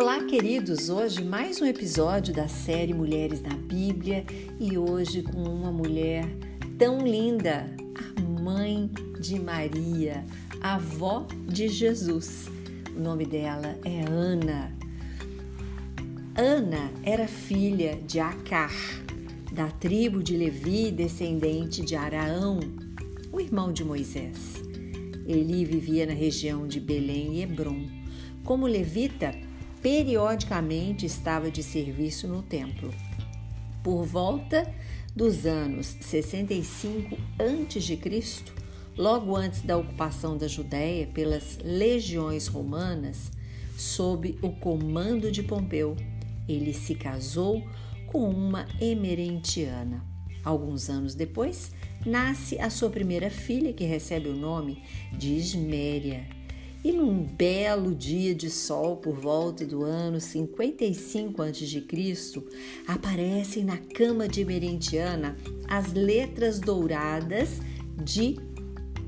Olá, queridos! Hoje mais um episódio da série Mulheres na Bíblia e hoje com uma mulher tão linda, a mãe de Maria, a avó de Jesus. O nome dela é Ana. Ana era filha de Acar, da tribo de Levi, descendente de Araão, o irmão de Moisés. Ele vivia na região de Belém e Hebron. Como levita, periodicamente estava de serviço no templo. Por volta dos anos 65 a.C., logo antes da ocupação da Judéia pelas legiões romanas, sob o comando de Pompeu, ele se casou com uma emerentiana. Alguns anos depois, nasce a sua primeira filha, que recebe o nome de Isméria e num belo dia de sol por volta do ano 55 a.C., aparecem na cama de Merentiana as letras douradas de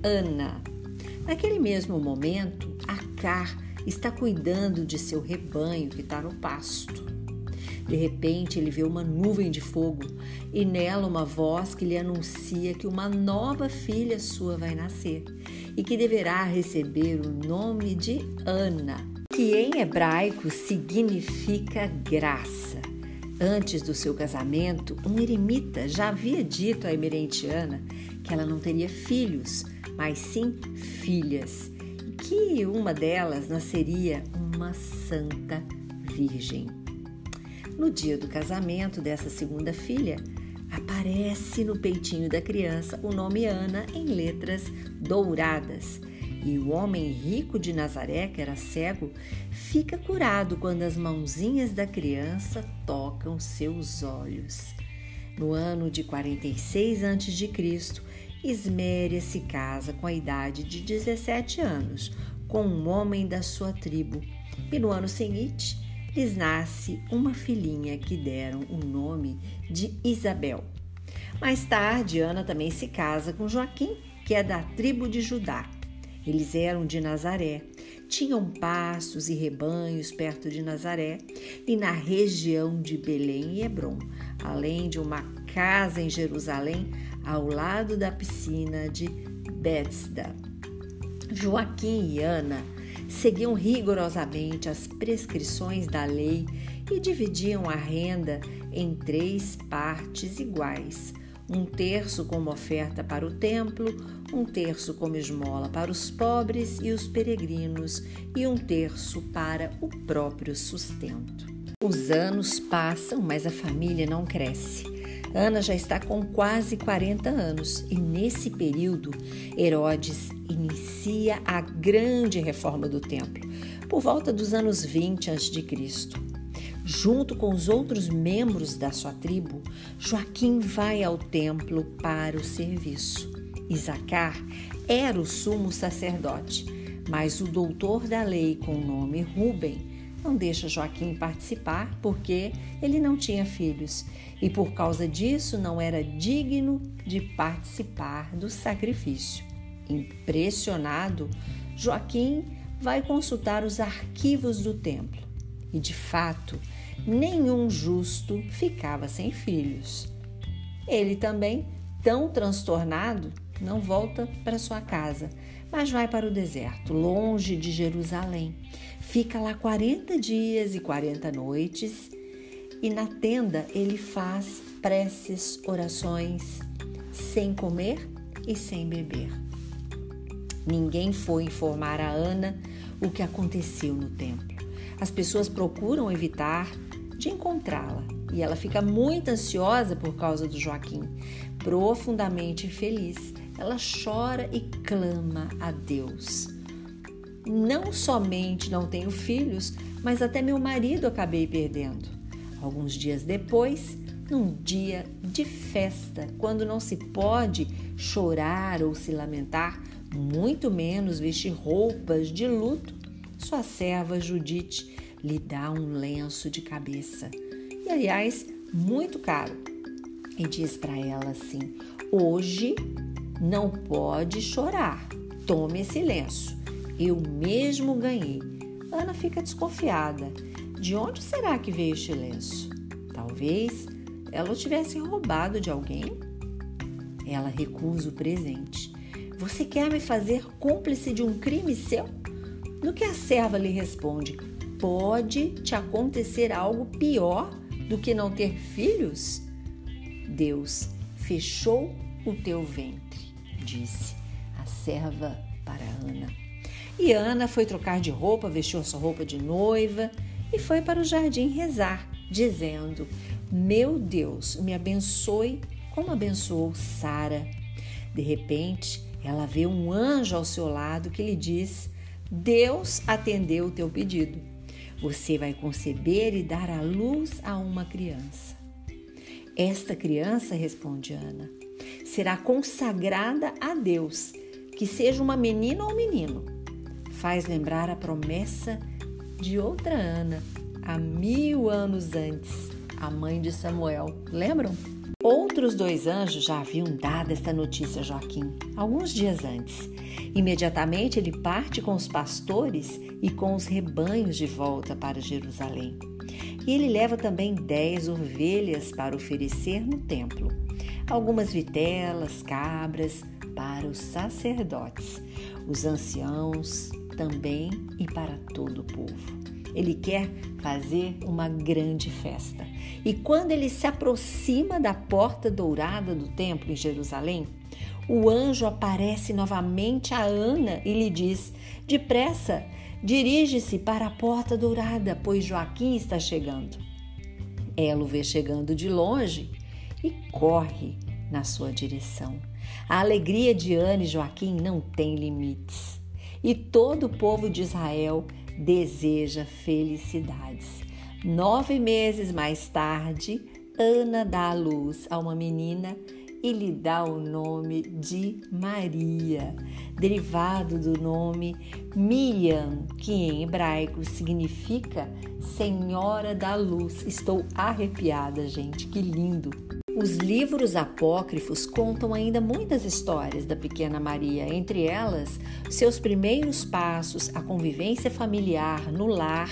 Ana. Naquele mesmo momento, Acar está cuidando de seu rebanho que está no pasto. De repente, ele vê uma nuvem de fogo e nela uma voz que lhe anuncia que uma nova filha sua vai nascer e que deverá receber o nome de Ana, que em hebraico significa graça. Antes do seu casamento, um eremita já havia dito à emerentiana que ela não teria filhos, mas sim filhas, e que uma delas nasceria uma santa virgem. No dia do casamento dessa segunda filha, aparece no peitinho da criança o nome Ana em letras douradas. E o homem rico de Nazaré, que era cego, fica curado quando as mãozinhas da criança tocam seus olhos. No ano de 46 a.C., Isméria se casa com a idade de 17 anos com um homem da sua tribo. E no ano seguinte, lhes nasce uma filhinha que deram o nome de Isabel. Mais tarde, Ana também se casa com Joaquim, que é da tribo de Judá. Eles eram de Nazaré, tinham pastos e rebanhos perto de Nazaré e na região de Belém e Hebron, além de uma casa em Jerusalém ao lado da piscina de Bethesda. Joaquim e Ana seguiam rigorosamente as prescrições da lei e dividiam a renda em três partes iguais: um terço como oferta para o templo, um terço como esmola para os pobres e os peregrinos, e um terço para o próprio sustento. Os anos passam, mas a família não cresce. Ana já está com quase 40 anos e, nesse período, Herodes inicia a grande reforma do templo, por volta dos anos 20 a.C. Junto com os outros membros da sua tribo, Joaquim vai ao templo para o serviço. Isacar era o sumo sacerdote, mas o doutor da lei com o nome Ruben não deixa Joaquim participar porque ele não tinha filhos e por causa disso não era digno de participar do sacrifício. Impressionado, Joaquim vai consultar os arquivos do templo e, de fato, nenhum justo ficava sem filhos. Ele também, tão transtornado, não volta para sua casa, mas vai para o deserto, longe de Jerusalém. Fica lá 40 dias e 40 noites e na tenda ele faz preces, orações, sem comer e sem beber. Ninguém foi informar a Ana o que aconteceu no templo. As pessoas procuram evitar de encontrá-la e ela fica muito ansiosa por causa do Joaquim, profundamente infeliz ela chora e clama a Deus. Não somente não tenho filhos, mas até meu marido acabei perdendo. Alguns dias depois, num dia de festa, quando não se pode chorar ou se lamentar, muito menos vestir roupas de luto, sua serva Judite lhe dá um lenço de cabeça, e aliás, muito caro, e diz para ela assim: Hoje não pode chorar. Tome esse lenço. Eu mesmo ganhei. Ana fica desconfiada. De onde será que veio este lenço? Talvez ela o tivesse roubado de alguém? Ela recusa o presente. Você quer me fazer cúmplice de um crime seu? No que a serva lhe responde: Pode te acontecer algo pior do que não ter filhos? Deus fechou o teu ventre, disse a serva para Ana. E Ana foi trocar de roupa, vestiu a sua roupa de noiva e foi para o jardim rezar, dizendo: Meu Deus, me abençoe como abençoou Sara. De repente, ela vê um anjo ao seu lado que lhe diz: Deus atendeu o teu pedido. Você vai conceber e dar à luz a uma criança. Esta criança, responde Ana, será consagrada a Deus, que seja uma menina ou menino. Faz lembrar a promessa de outra Ana, há mil anos antes, a mãe de Samuel. Lembram? Outros dois anjos já haviam dado esta notícia a Joaquim, alguns dias antes. Imediatamente ele parte com os pastores e com os rebanhos de volta para Jerusalém. E ele leva também dez ovelhas para oferecer no templo, algumas vitelas, cabras para os sacerdotes, os anciãos também e para todo o povo. Ele quer fazer uma grande festa. E quando ele se aproxima da porta dourada do templo em Jerusalém, o anjo aparece novamente a Ana e lhe diz: Depressa, dirige-se para a porta dourada, pois Joaquim está chegando. Ela o vê chegando de longe e corre na sua direção. A alegria de Ana e Joaquim não tem limites. E todo o povo de Israel deseja felicidades. Nove meses mais tarde, Ana dá à luz a uma menina e lhe dá o nome de Maria, derivado do nome Miriam, que em hebraico significa Senhora da Luz. Estou arrepiada, gente, que lindo! Os livros apócrifos contam ainda muitas histórias da pequena Maria, entre elas seus primeiros passos, a convivência familiar no lar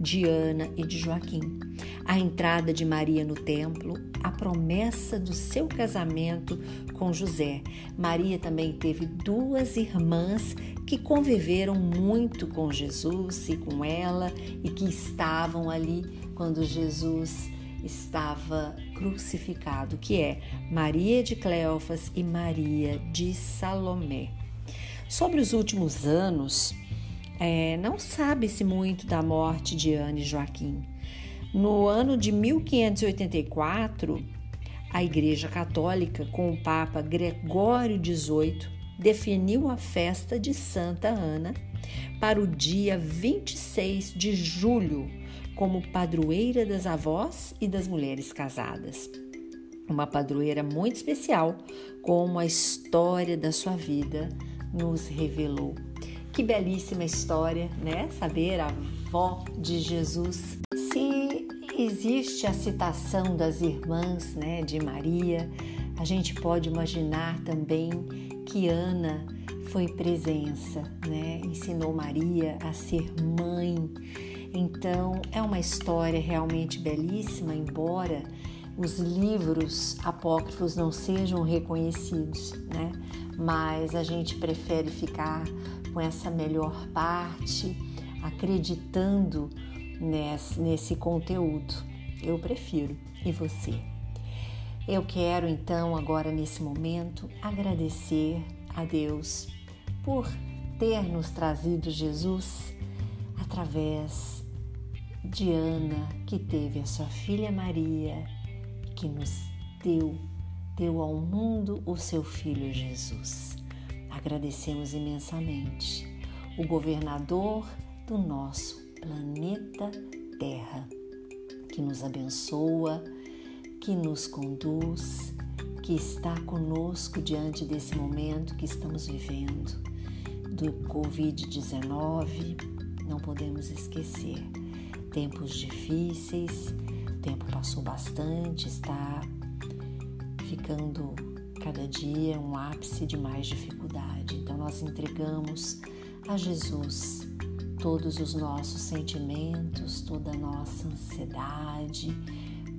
de Ana e de Joaquim, a entrada de Maria no templo, a promessa do seu casamento com José. Maria também teve duas irmãs que conviveram muito com Jesus e com ela e que estavam ali quando Jesus estava crucificado, que é Maria de Cleofas e Maria de Salomé. Sobre os últimos anos, é, não sabe-se muito da morte de Ana e Joaquim. No ano de 1584, a Igreja Católica, com o Papa Gregório XVIII, definiu a festa de Santa Ana para o dia 26 de julho como padroeira das avós e das mulheres casadas. Uma padroeira muito especial, como a história da sua vida nos revelou. Que belíssima história, né? Saber a avó de Jesus. Se existe a citação das irmãs, né, de Maria, a gente pode imaginar também que Ana foi presença, né? Ensinou Maria a ser mãe então, é uma história realmente belíssima, embora os livros apócrifos não sejam reconhecidos, né? Mas a gente prefere ficar com essa melhor parte, acreditando nesse, nesse conteúdo. Eu prefiro. E você? Eu quero então, agora nesse momento, agradecer a Deus por ter nos trazido Jesus através de Ana, que teve a sua filha Maria, que nos deu, deu ao mundo o seu filho Jesus. Agradecemos imensamente o governador do nosso planeta Terra, que nos abençoa, que nos conduz, que está conosco diante desse momento que estamos vivendo do Covid-19. Não podemos esquecer tempos difíceis, o tempo passou bastante, está ficando cada dia um ápice de mais dificuldade. Então nós entregamos a Jesus todos os nossos sentimentos, toda a nossa ansiedade,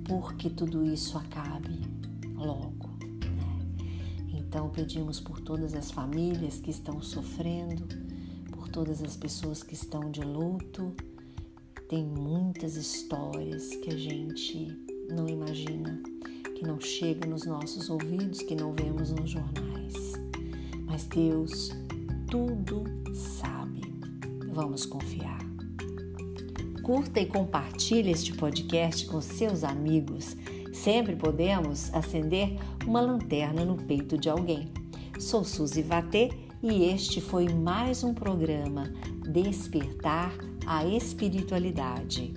porque tudo isso acabe logo. Né? Então pedimos por todas as famílias que estão sofrendo, todas as pessoas que estão de luto. Tem muitas histórias que a gente não imagina, que não chega nos nossos ouvidos, que não vemos nos jornais. Mas Deus tudo sabe. Vamos confiar. Curta e compartilhe este podcast com seus amigos. Sempre podemos acender uma lanterna no peito de alguém. Sou Suzy Vatê e este foi mais um programa Despertar a Espiritualidade.